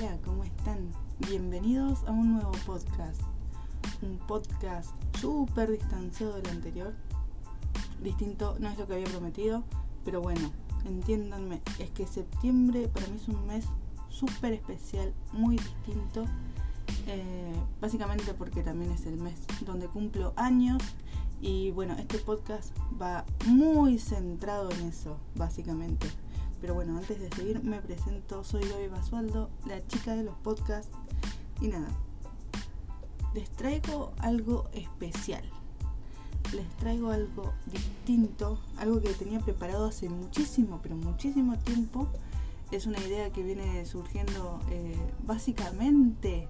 hola, ¿cómo están? Bienvenidos a un nuevo podcast. Un podcast súper distanciado del anterior. Distinto, no es lo que había prometido, pero bueno, entiéndanme, es que septiembre para mí es un mes súper especial, muy distinto. Eh, básicamente porque también es el mes donde cumplo años y bueno, este podcast va muy centrado en eso, básicamente. Pero bueno, antes de seguir me presento, soy Gaby Basualdo, la chica de los podcasts. Y nada, les traigo algo especial. Les traigo algo distinto, algo que tenía preparado hace muchísimo, pero muchísimo tiempo. Es una idea que viene surgiendo eh, básicamente,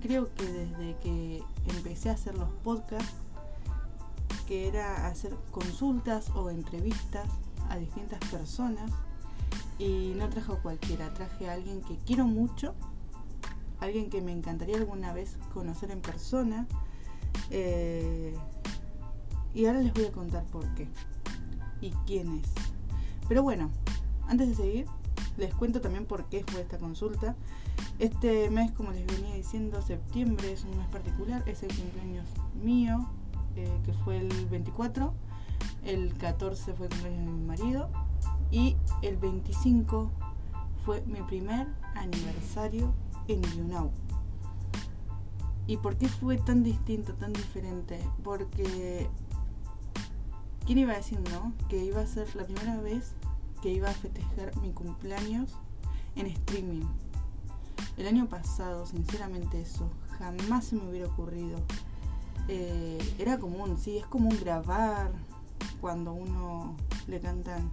creo que desde que empecé a hacer los podcasts, que era hacer consultas o entrevistas a distintas personas y no trajo cualquiera, traje a alguien que quiero mucho, alguien que me encantaría alguna vez conocer en persona eh, y ahora les voy a contar por qué y quién es. Pero bueno, antes de seguir, les cuento también por qué fue esta consulta. Este mes, como les venía diciendo, septiembre es un mes particular, es el cumpleaños mío, eh, que fue el 24 el 14 fue el de mi marido y el 25 fue mi primer aniversario en YouNow. ¿Y por qué fue tan distinto, tan diferente? Porque ¿quién iba a decir no? Que iba a ser la primera vez que iba a festejar mi cumpleaños en streaming. El año pasado, sinceramente eso, jamás se me hubiera ocurrido. Eh, era común, sí, es común grabar, cuando uno le cantan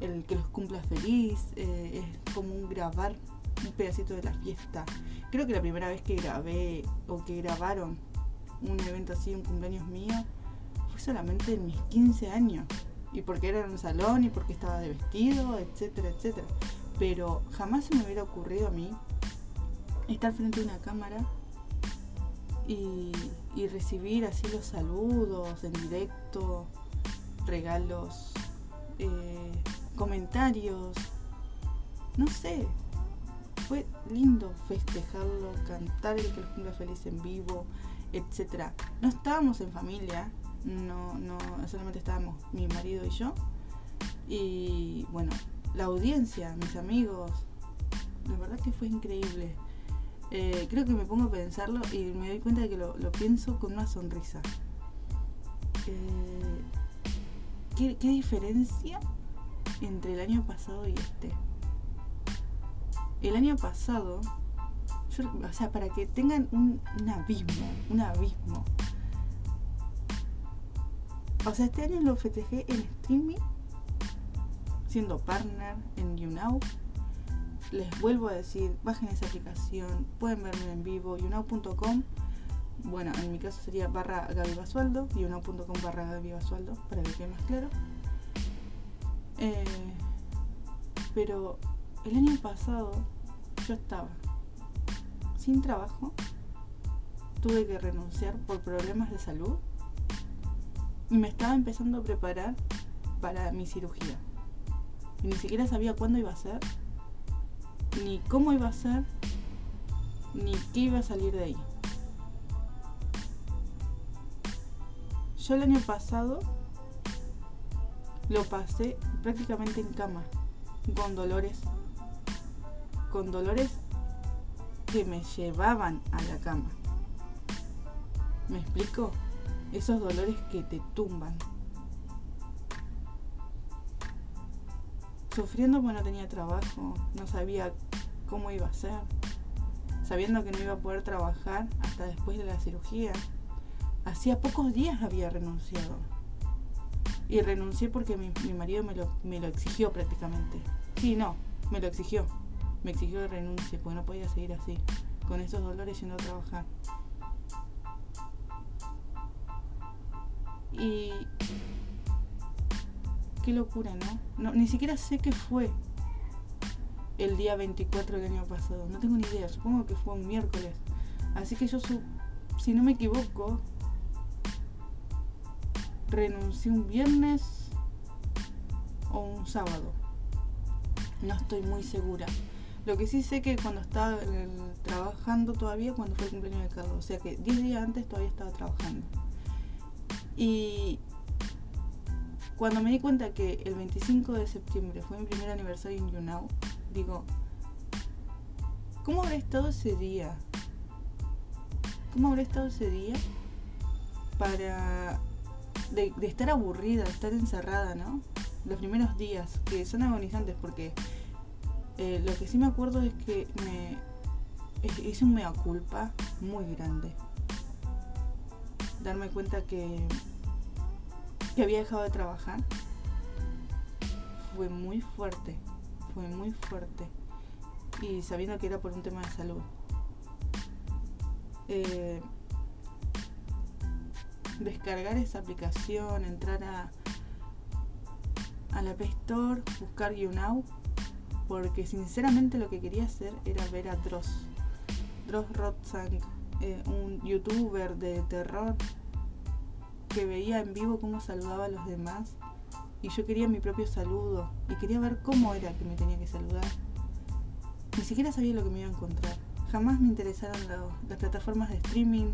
el que los cumpla feliz, eh, es como un grabar un pedacito de la fiesta. Creo que la primera vez que grabé o que grabaron un evento así, un cumpleaños mío, fue solamente en mis 15 años. Y porque era en un salón y porque estaba de vestido, etcétera, etcétera. Pero jamás se me hubiera ocurrido a mí estar frente a una cámara y, y recibir así los saludos en directo, regalos, eh, comentarios, no sé, fue lindo festejarlo, cantar el que los cumpla feliz en vivo, etc. No estábamos en familia, no, no, solamente estábamos mi marido y yo. Y bueno, la audiencia, mis amigos, la verdad que fue increíble. Eh, creo que me pongo a pensarlo y me doy cuenta de que lo, pienso con una sonrisa. Eh, ¿Qué, diferencia entre el año pasado y este? El año pasado, o sea, para que tengan un, abismo, un abismo. O sea, este año lo festejé en streaming, siendo partner en YouNow. Les vuelvo a decir, bajen esa aplicación, pueden verme en vivo, younow.com bueno, en mi caso sería barra Gaby Basualdo y uno.com barra Gaby Basualdo para que quede más claro. Eh, pero el año pasado yo estaba sin trabajo, tuve que renunciar por problemas de salud y me estaba empezando a preparar para mi cirugía. Y ni siquiera sabía cuándo iba a ser, ni cómo iba a ser, ni qué iba a salir de ahí. Yo el año pasado lo pasé prácticamente en cama, con dolores, con dolores que me llevaban a la cama. ¿Me explico? Esos dolores que te tumban. Sufriendo porque no tenía trabajo, no sabía cómo iba a ser, sabiendo que no iba a poder trabajar hasta después de la cirugía. Hacía pocos días había renunciado. Y renuncié porque mi, marido me lo, me lo exigió prácticamente. Sí, no, me lo exigió. Me exigió que renuncie porque no podía seguir así, con esos dolores yendo a trabajar. Y qué locura, ¿no? ¿no? Ni siquiera sé qué fue el día 24 del año pasado. No tengo ni idea. Supongo que fue un miércoles. Así que yo, si no me equivoco, renuncié un viernes o un sábado. No estoy muy segura. Lo que sí sé que cuando estaba trabajando todavía, cuando fue el cumpleaños de Carlos, o sea que 10 días antes todavía estaba trabajando. Y cuando me di cuenta que el 25 de septiembre fue mi primer aniversario en YouNow, digo, ¿cómo habré estado ese día? ¿Cómo habré estado ese día para de, estar aburrida, de estar encerrada, ¿no? Los primeros días, que son agonizantes porque eh, lo que sí me acuerdo es que me hice un mea culpa muy grande. Darme cuenta que, que había dejado de trabajar fue muy fuerte, fue muy fuerte. Y sabiendo que era por un tema de salud. Eh, descargar esa aplicación, entrar a, a la Play Store, buscar YouNow, porque sinceramente lo que quería hacer era ver a Dross. Dross Rotzang, eh, un youtuber de terror que veía en vivo cómo saludaba a los demás y yo quería mi propio saludo y quería ver cómo era que me tenía que saludar. Ni siquiera sabía lo que me iba a encontrar. Jamás me interesaron las plataformas de streaming,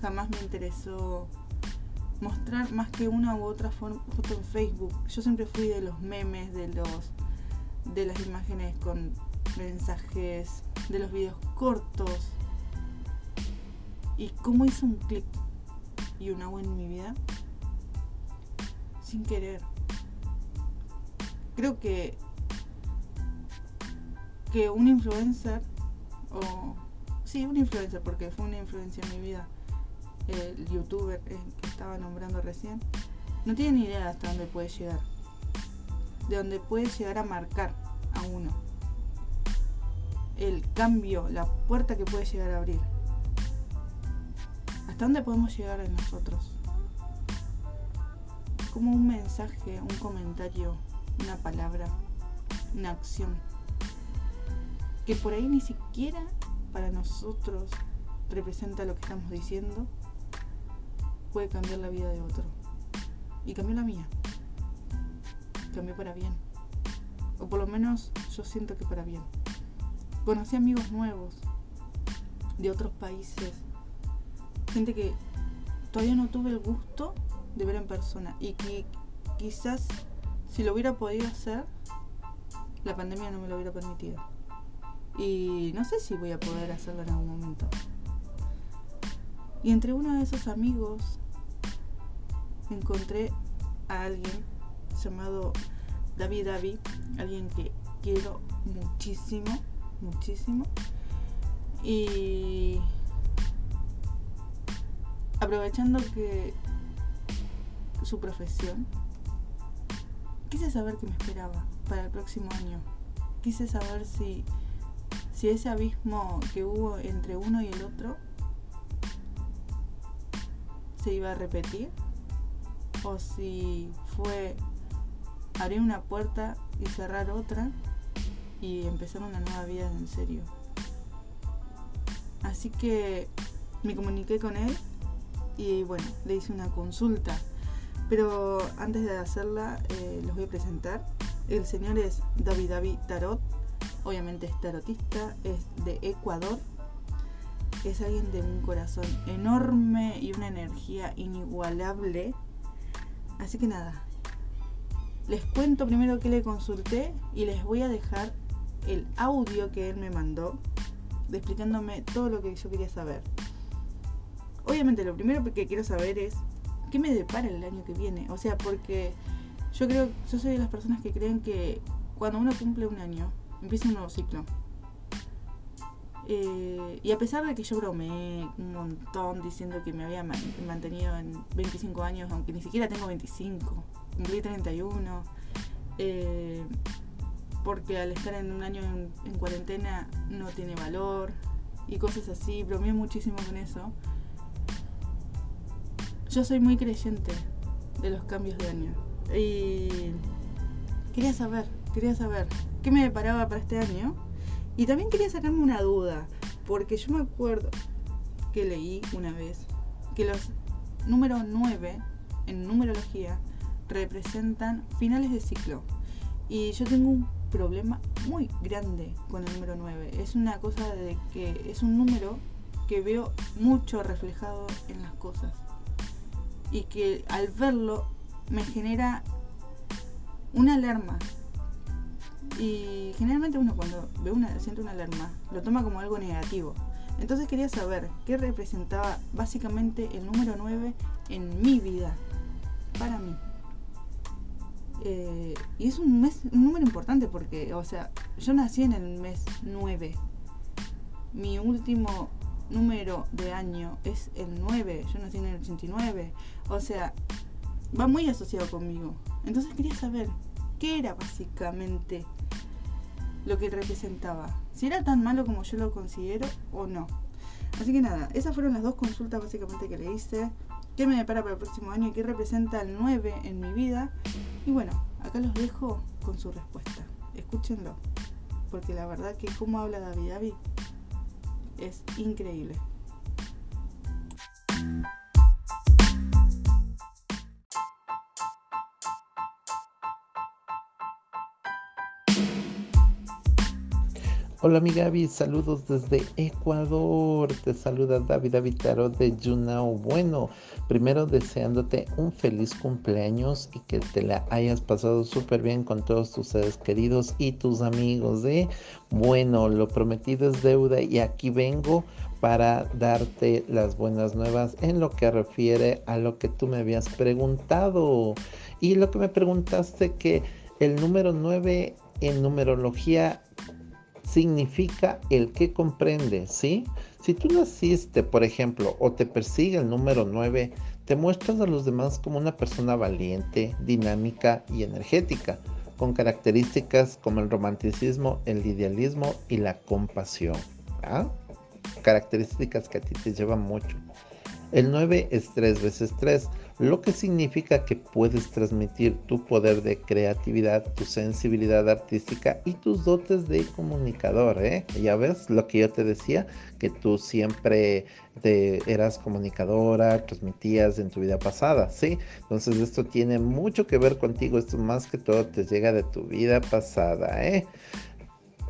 jamás me interesó mostrar más que una u otra foto en Facebook. Yo siempre fui de los memes, de los de las imágenes con mensajes, de los videos cortos. Y cómo hizo un clic y un agua en mi vida sin querer. Creo que que un influencer o sí, un influencer porque fue una influencia en mi vida el youtuber que estaba nombrando recién, no tiene ni idea hasta dónde puede llegar. De dónde puede llegar a marcar a uno. El cambio, la puerta que puede llegar a abrir. ¿Hasta dónde podemos llegar en nosotros? Como un mensaje, un comentario, una palabra, una acción. Que por ahí ni siquiera para nosotros representa lo que estamos diciendo, puede cambiar la vida de otro. Y cambió la mía. Cambió para bien. O por lo menos yo siento que para bien. Conocí amigos nuevos de otros países. Gente que todavía no tuve el gusto de ver en persona. Y que quizás si lo hubiera podido hacer, la pandemia no me lo hubiera permitido. Y no sé si voy a poder hacerlo en algún momento. Y entre uno de esos amigos encontré a alguien llamado David David, alguien que quiero muchísimo, muchísimo. Y aprovechando que su profesión, quise saber qué me esperaba para el próximo año. Quise saber si, si ese abismo que hubo entre uno y el otro se iba a repetir o si fue abrir una puerta y cerrar otra y empezar una nueva vida en serio. Así que me comuniqué con él y bueno, le hice una consulta. Pero antes de hacerla, eh, los voy a presentar. El señor es David David Tarot, obviamente es tarotista, es de Ecuador. Es alguien de un corazón enorme y una energía inigualable Así que nada, les cuento primero que le consulté y les voy a dejar el audio que él me mandó explicándome todo lo que yo quería saber. Obviamente lo primero que quiero saber es qué me depara el año que viene. O sea, porque yo creo, yo soy de las personas que creen que cuando uno cumple un año, empieza un nuevo ciclo. Eh, y a pesar de que yo bromeé un montón diciendo que me había mantenido en 25 años, aunque ni siquiera tengo 25, cumplí 31, eh, porque al estar en un año en, cuarentena no tiene valor y cosas así, bromeé muchísimo con eso. Yo soy muy creyente de los cambios de año y quería saber, quería saber qué me deparaba para este año y también quería sacarme una duda, porque yo me acuerdo que leí una vez que los números 9 en numerología representan finales de ciclo. Y yo tengo un problema muy grande con el número 9. Es una cosa de que es un número que veo mucho reflejado en las cosas. Y que al verlo me genera una alarma. Y generalmente uno cuando ve una, siente una alarma, lo toma como algo negativo. Entonces quería saber qué representaba básicamente el número 9 en mi vida, para mí. Eh, y es un, mes, un número importante porque, o sea, yo nací en el mes 9. Mi último número de año es el 9. Yo nací en el 89. O sea, va muy asociado conmigo. Entonces quería saber qué era básicamente lo que representaba. Si era tan malo como yo lo considero o no. Así que nada, esas fueron las dos consultas básicamente que le hice. ¿Qué me depara para el próximo año y qué representa el 9 en mi vida? Y bueno, acá los dejo con su respuesta. Escúchenlo. Porque la verdad que como habla David David es increíble. Hola mi Gaby, saludos desde Ecuador. Te saluda David Avitaro de Junao. Bueno, primero deseándote un feliz cumpleaños y que te la hayas pasado súper bien con todos tus seres queridos y tus amigos. ¿eh? Bueno, lo prometido es deuda y aquí vengo para darte las buenas nuevas en lo que refiere a lo que tú me habías preguntado. Y lo que me preguntaste que el número 9 en numerología significa el que comprende, ¿sí? Si tú naciste, por ejemplo, o te persigue el número 9, te muestras a los demás como una persona valiente, dinámica y energética, con características como el romanticismo, el idealismo y la compasión. ¿ah? Características que a ti te llevan mucho. El 9 es 3 veces 3, lo que significa que puedes transmitir tu poder de creatividad, tu sensibilidad artística y tus dotes de comunicador. ¿eh? Ya ves lo que yo te decía, que tú siempre eras comunicadora, transmitías en tu vida pasada, ¿sí? Entonces esto tiene mucho que ver contigo, esto más que todo te llega de tu vida pasada. ¿eh?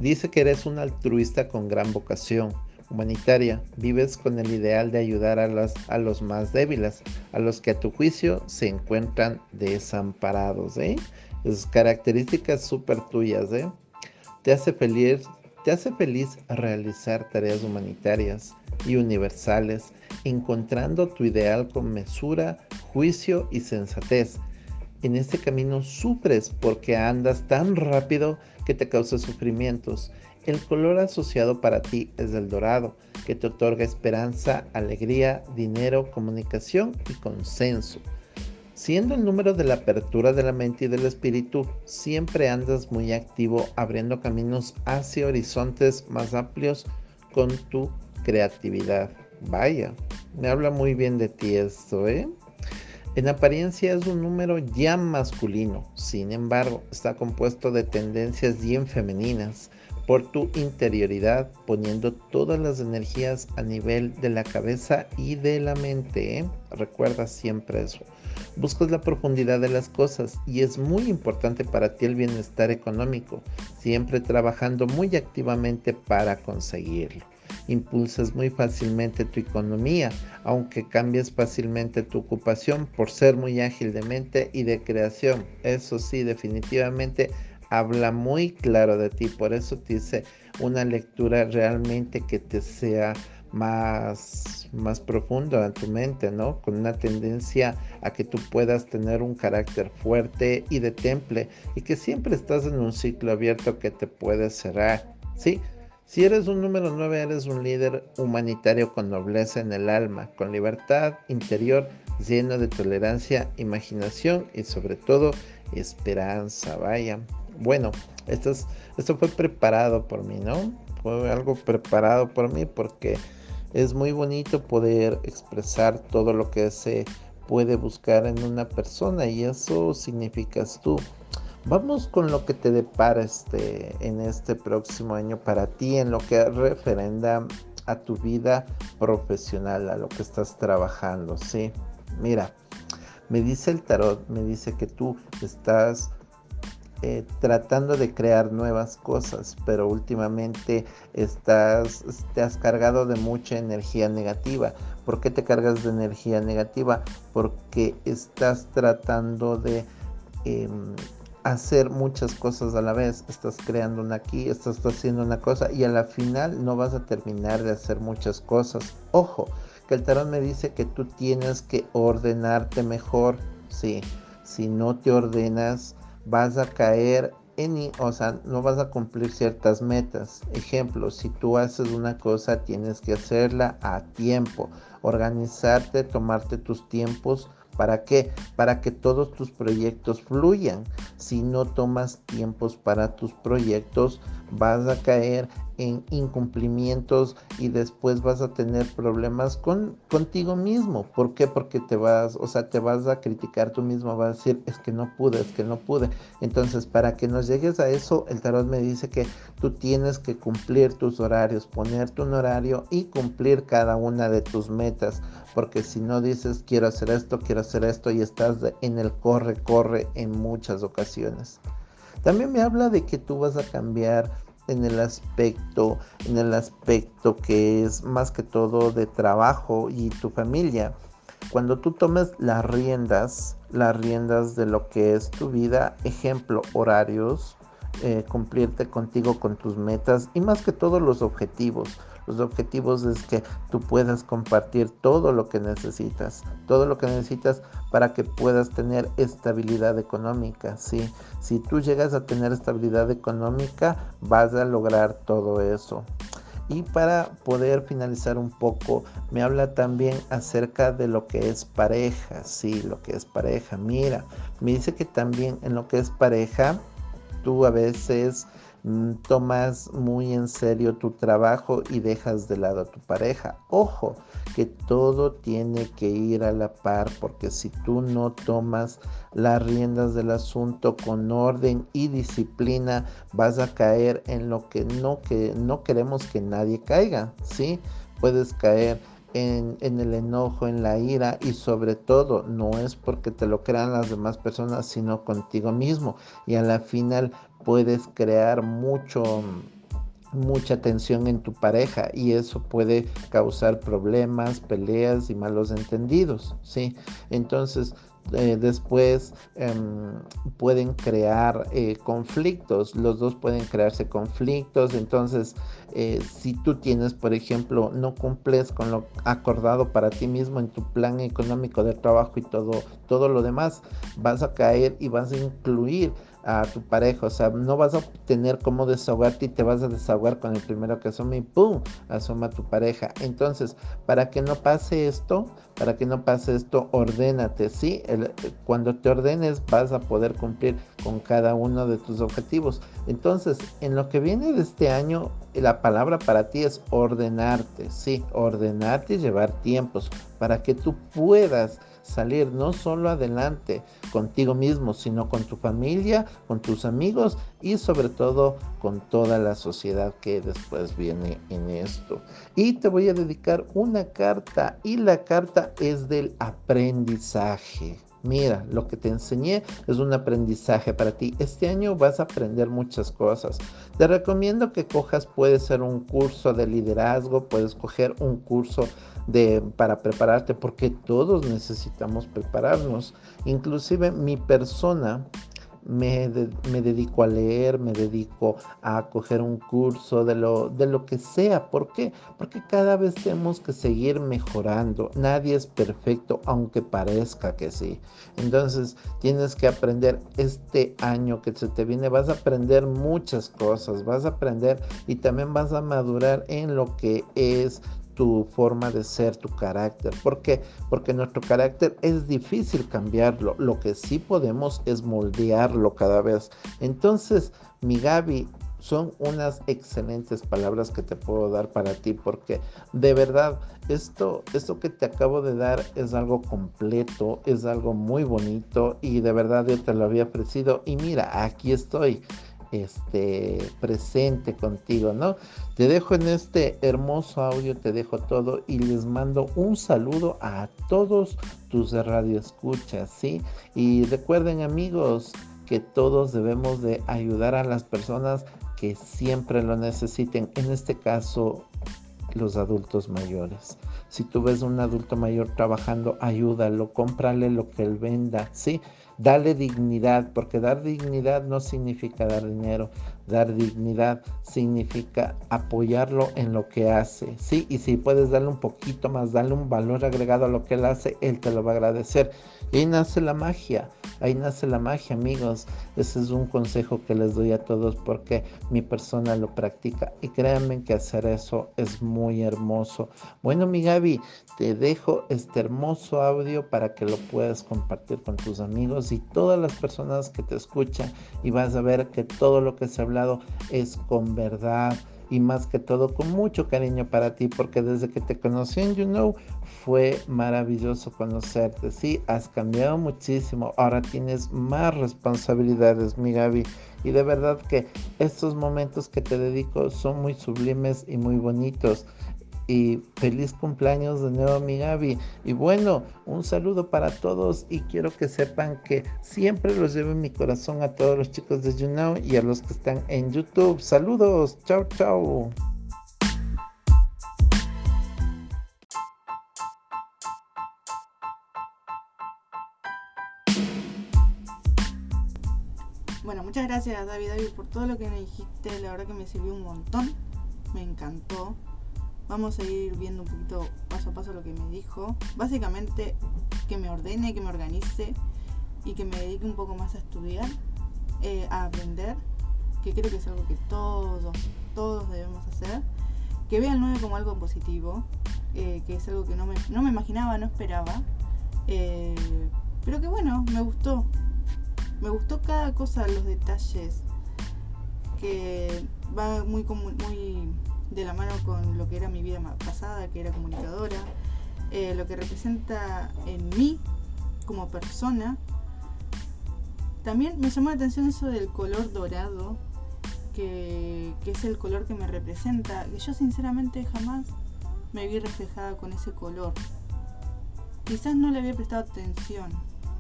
Dice que eres un altruista con gran vocación humanitaria. Vives con el ideal de ayudar a, las, a los más débiles, a los que a tu juicio se encuentran desamparados. ¿eh? Es características súper tuyas. ¿eh? Te, hace feliz, te hace feliz realizar tareas humanitarias y universales, encontrando tu ideal con mesura, juicio y sensatez. En este camino sufres porque andas tan rápido que te causa sufrimientos el color asociado para ti es el dorado, que te otorga esperanza, alegría, dinero, comunicación y consenso. Siendo el número de la apertura de la mente y del espíritu, siempre andas muy activo abriendo caminos hacia horizontes más amplios con tu creatividad. Vaya, me habla muy bien de ti esto, ¿eh? En apariencia es un número ya masculino, sin embargo, está compuesto de tendencias bien femeninas por tu interioridad, poniendo todas las energías a nivel de la cabeza y de la mente. ¿eh? Recuerda siempre eso. Buscas la profundidad de las cosas y es muy importante para ti el bienestar económico, siempre trabajando muy activamente para conseguirlo. Impulsas muy fácilmente tu economía, aunque cambias fácilmente tu ocupación por ser muy ágil de mente y de creación. Eso sí, definitivamente habla muy claro de ti. Por eso te dice una lectura realmente que te sea más, más profundo en tu mente, ¿no? Con una tendencia a que tú puedas tener un carácter fuerte y de temple y que siempre estás en un ciclo abierto que te puede cerrar, ¿sí? Si eres un número 9, eres un líder humanitario con nobleza en el alma, con libertad interior, lleno de tolerancia, imaginación y sobre todo esperanza, vaya. Bueno, esto, esto fue preparado por mí, ¿no? Fue algo preparado por mí porque es muy bonito poder expresar todo lo que se puede buscar en una persona y eso significas tú. Vamos con lo que te depara este, en este próximo año para ti en lo que referenda a tu vida profesional, a lo que estás trabajando, ¿sí? Mira, me dice el tarot, me dice que tú estás eh, tratando de crear nuevas cosas, pero últimamente estás, te has cargado de mucha energía negativa. ¿Por qué te cargas de energía negativa? Porque estás tratando de em, hacer muchas cosas a la vez. Estás creando una aquí, estás haciendo una cosa y a la final no vas a terminar de hacer muchas cosas. Ojo, que el tarot me dice que tú tienes que ordenarte mejor. Sí, si no te ordenas, vas a caer en, o sea, no vas a cumplir ciertas metas. Ejemplo, si tú haces una cosa, tienes que hacerla a tiempo, organizarte, tomarte tus tiempos. ¿Para qué? Para que todos tus proyectos fluyan. Si no tomas tiempos para tus proyectos, vas a caer en incumplimientos y después vas a tener problemas con contigo mismo. ¿Por qué? Porque te vas, o sea, te vas a criticar tú mismo, vas a decir, es que no pude, es que no pude. Entonces, para que nos llegues a eso, el tarot me dice que tú tienes que cumplir tus horarios, ponerte un horario y cumplir cada una de tus metas, porque si no dices, quiero hacer esto, quiero hacer esto y estás en el corre, corre en muchas ocasiones. También me habla de que tú vas a cambiar en el aspecto, en el aspecto que es más que todo de trabajo y tu familia. Cuando tú tomes las riendas, las riendas de lo que es tu vida, ejemplo, horarios, eh, cumplirte contigo con tus metas y más que todo los objetivos. Los objetivos es que tú puedas compartir todo lo que necesitas, todo lo que necesitas para que puedas tener estabilidad económica. ¿sí? Si tú llegas a tener estabilidad económica, vas a lograr todo eso. Y para poder finalizar un poco, me habla también acerca de lo que es pareja. Sí, lo que es pareja. Mira, me dice que también en lo que es pareja, tú a veces Mm, tomas muy en serio tu trabajo y dejas de lado a tu pareja. Ojo, que todo tiene que ir a la par porque si tú no tomas las riendas del asunto con orden y disciplina, vas a caer en lo que no, que no queremos que nadie caiga, ¿sí? Puedes caer en, el enojo, en la ira y sobre todo no es porque te lo crean las demás personas, sino contigo mismo. Y a la final puedes crear mucho mucha tensión en tu pareja y eso puede causar problemas, peleas y malos entendidos, ¿sí? Entonces, eh, después em, pueden crear eh, conflictos, los dos pueden crearse conflictos, entonces eh, si tú tienes, por ejemplo, no cumples con lo acordado para ti mismo en tu plan económico de trabajo y todo, todo lo demás, vas a caer y vas a incluir a tu pareja, o sea, no vas a tener cómo desahogarte y te vas a desahogar con el primero que asoma y ¡pum! asoma tu pareja. Entonces, para que no pase esto, para que no pase esto, ordénate, ¿sí? cuando te ordenes vas a poder cumplir con cada uno de tus objetivos. Entonces, en lo que viene de este año, la palabra para ti es ordenarte, ¿sí? Ordenarte y llevar tiempos para que tú puedas salir no solo adelante contigo mismo, sino con tu familia, con tus amigos y sobre todo con toda la sociedad que después viene en esto. Y te voy a dedicar una carta y la carta es del aprendizaje. Mira, lo que te enseñé es un aprendizaje para ti. Este año vas a aprender muchas cosas. Te recomiendo que cojas, puede ser un curso de liderazgo, puedes coger un curso de, para prepararte, porque todos necesitamos prepararnos. Inclusive mi persona me, dedico a leer, me dedico a coger un curso de lo, de lo que sea. ¿Por qué? Porque cada vez tenemos que seguir mejorando. Nadie es perfecto, aunque parezca que sí. Entonces tienes que aprender este año que se te viene. Vas a aprender muchas cosas, vas a aprender y también vas a madurar en lo que es tu forma de ser, tu carácter. ¿Por qué? Porque nuestro carácter es difícil cambiarlo. Lo que sí podemos es moldearlo cada vez. Entonces, mi Gaby, son unas excelentes palabras que te puedo dar para ti porque de verdad esto esto que te acabo de dar es algo completo es algo muy bonito y de verdad yo te lo había ofrecido y mira aquí estoy este, presente contigo, ¿no? Te dejo en este hermoso audio, te dejo todo y les mando un saludo a todos tus radioescuchas, ¿sí? Y recuerden amigos, que todos debemos de ayudar a las personas que siempre lo necesiten. En este caso, los adultos mayores. Si tú ves un adulto mayor trabajando, ayúdalo, cómprale lo que él venda, ¿sí? Dale dignidad, porque dar dignidad no significa dar dinero, dar dignidad significa apoyarlo en lo que hace, ¿sí? Y si puedes darle un poquito más, darle un valor agregado a lo que él hace, él te lo va a agradecer. Y ahí nace la magia, ahí nace la magia, amigos. Ese es un consejo que les doy a todos porque mi persona lo practica. Y créanme que hacer eso es muy hermoso. Bueno, mi Gaby, te dejo este hermoso audio para que lo puedas compartir con tus amigos y todas las personas que te escuchan. Y vas a ver que todo lo que se hablado es con verdad y más que todo con mucho cariño para ti, porque desde que te conocí en You Know fue maravilloso conocerte. Sí, has cambiado muchísimo, ahora tienes más responsabilidades, mi Gaby. Y de verdad que estos momentos que te dedico son muy sublimes y muy bonitos y feliz cumpleaños de nuevo mi Gaby. Y bueno, un saludo para todos y quiero que sepan que siempre los llevo en mi corazón a todos los chicos de YouNow y a los que están en YouTube. Saludos, chao, chao. Bueno, muchas gracias David David por todo lo que me dijiste, la verdad que me sirvió un montón, me encantó. Vamos a ir viendo un poquito paso a paso lo que me dijo. Básicamente que me ordene, que me organice y que me dedique un poco más a estudiar, eh, a aprender, que creo que es algo que todos, todos debemos hacer. Que vea el 9 como algo positivo, eh, que es algo que no me, no me imaginaba, no esperaba. Eh, pero que bueno, me gustó. Me gustó cada cosa, los detalles, que va muy, muy de la mano con lo que era mi vida pasada, que era comunicadora, eh, lo que representa en mí como persona. También me llamó la atención eso del color dorado, que, que es el color que me representa, que yo sinceramente jamás me vi reflejada con ese color. Quizás no le había prestado atención,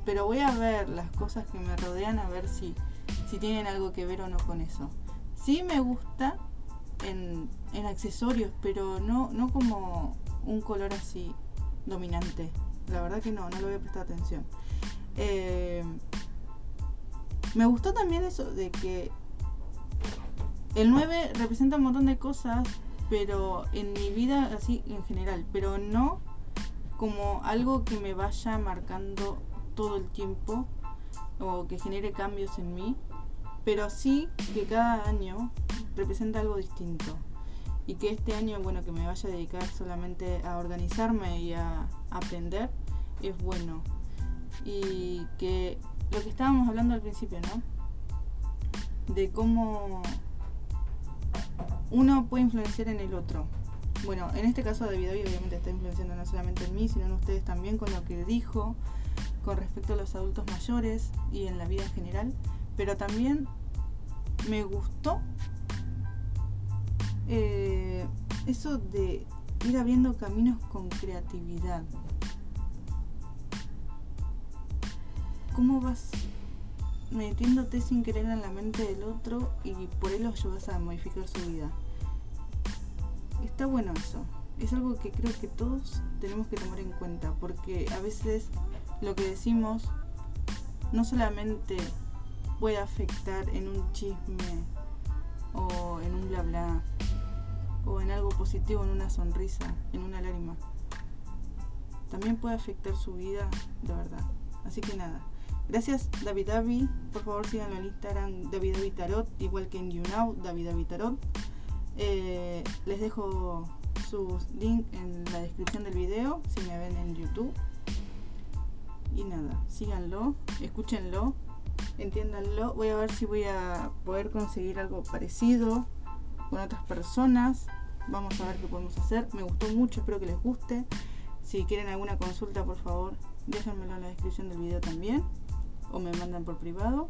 pero voy a ver las cosas que me rodean a ver si, si tienen algo que ver o no con eso. Sí me gusta en, accesorios, pero no, no como un color así dominante. La verdad que no, no lo había prestado atención. Eh, me gustó también eso de que el 9 representa un montón de cosas, pero en mi vida así en general, pero no como algo que me vaya marcando todo el tiempo o que genere cambios en mí, pero sí que cada año representa algo distinto. Y que este año, bueno, que me vaya a dedicar solamente a organizarme y a aprender, es bueno. Y que lo que estábamos hablando al principio, ¿no? De cómo uno puede influenciar en el otro. Bueno, en este caso David hoy obviamente está influenciando no solamente en mí, sino en ustedes también con lo que dijo con respecto a los adultos mayores y en la vida en general. Pero también me gustó eh, eso de ir abriendo caminos con creatividad. ¿Cómo vas metiéndote sin querer en la mente del otro y por él lo ayudas a modificar su vida? Está bueno eso. Es algo que creo que todos tenemos que tomar en cuenta porque a veces lo que decimos no solamente puede afectar en un chisme o en un bla bla o en algo positivo, en una sonrisa, en una lágrima. También puede afectar su vida de verdad. Así que nada. Gracias David Davi. Por favor síganlo en Instagram David David Tarot, igual que en YouNow, David David Tarot. Eh, les dejo sus links en la descripción del video si me ven en YouTube. Y nada, síganlo, escúchenlo, entiéndanlo. Voy a ver si voy a poder conseguir algo parecido con otras personas. Vamos a ver qué podemos hacer. Me gustó mucho, espero que les guste. Si quieren alguna consulta, por favor, déjenmelo en la descripción del video también. O me mandan por privado.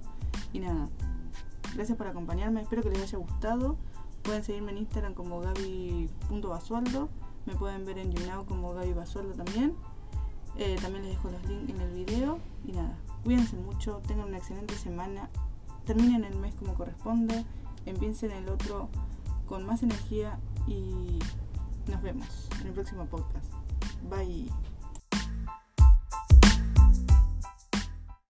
Y nada, gracias por acompañarme. Espero que les haya gustado. Pueden seguirme en Instagram como gaby.basualdo. Me pueden ver en YouNow como Gaby Basualdo también. Eh, también les dejo los links en el video. Y nada, Cuídense mucho, tengan una excelente semana, terminen el mes como corresponde, empiecen el otro con más energía y nos vemos en el próximo podcast. Bye.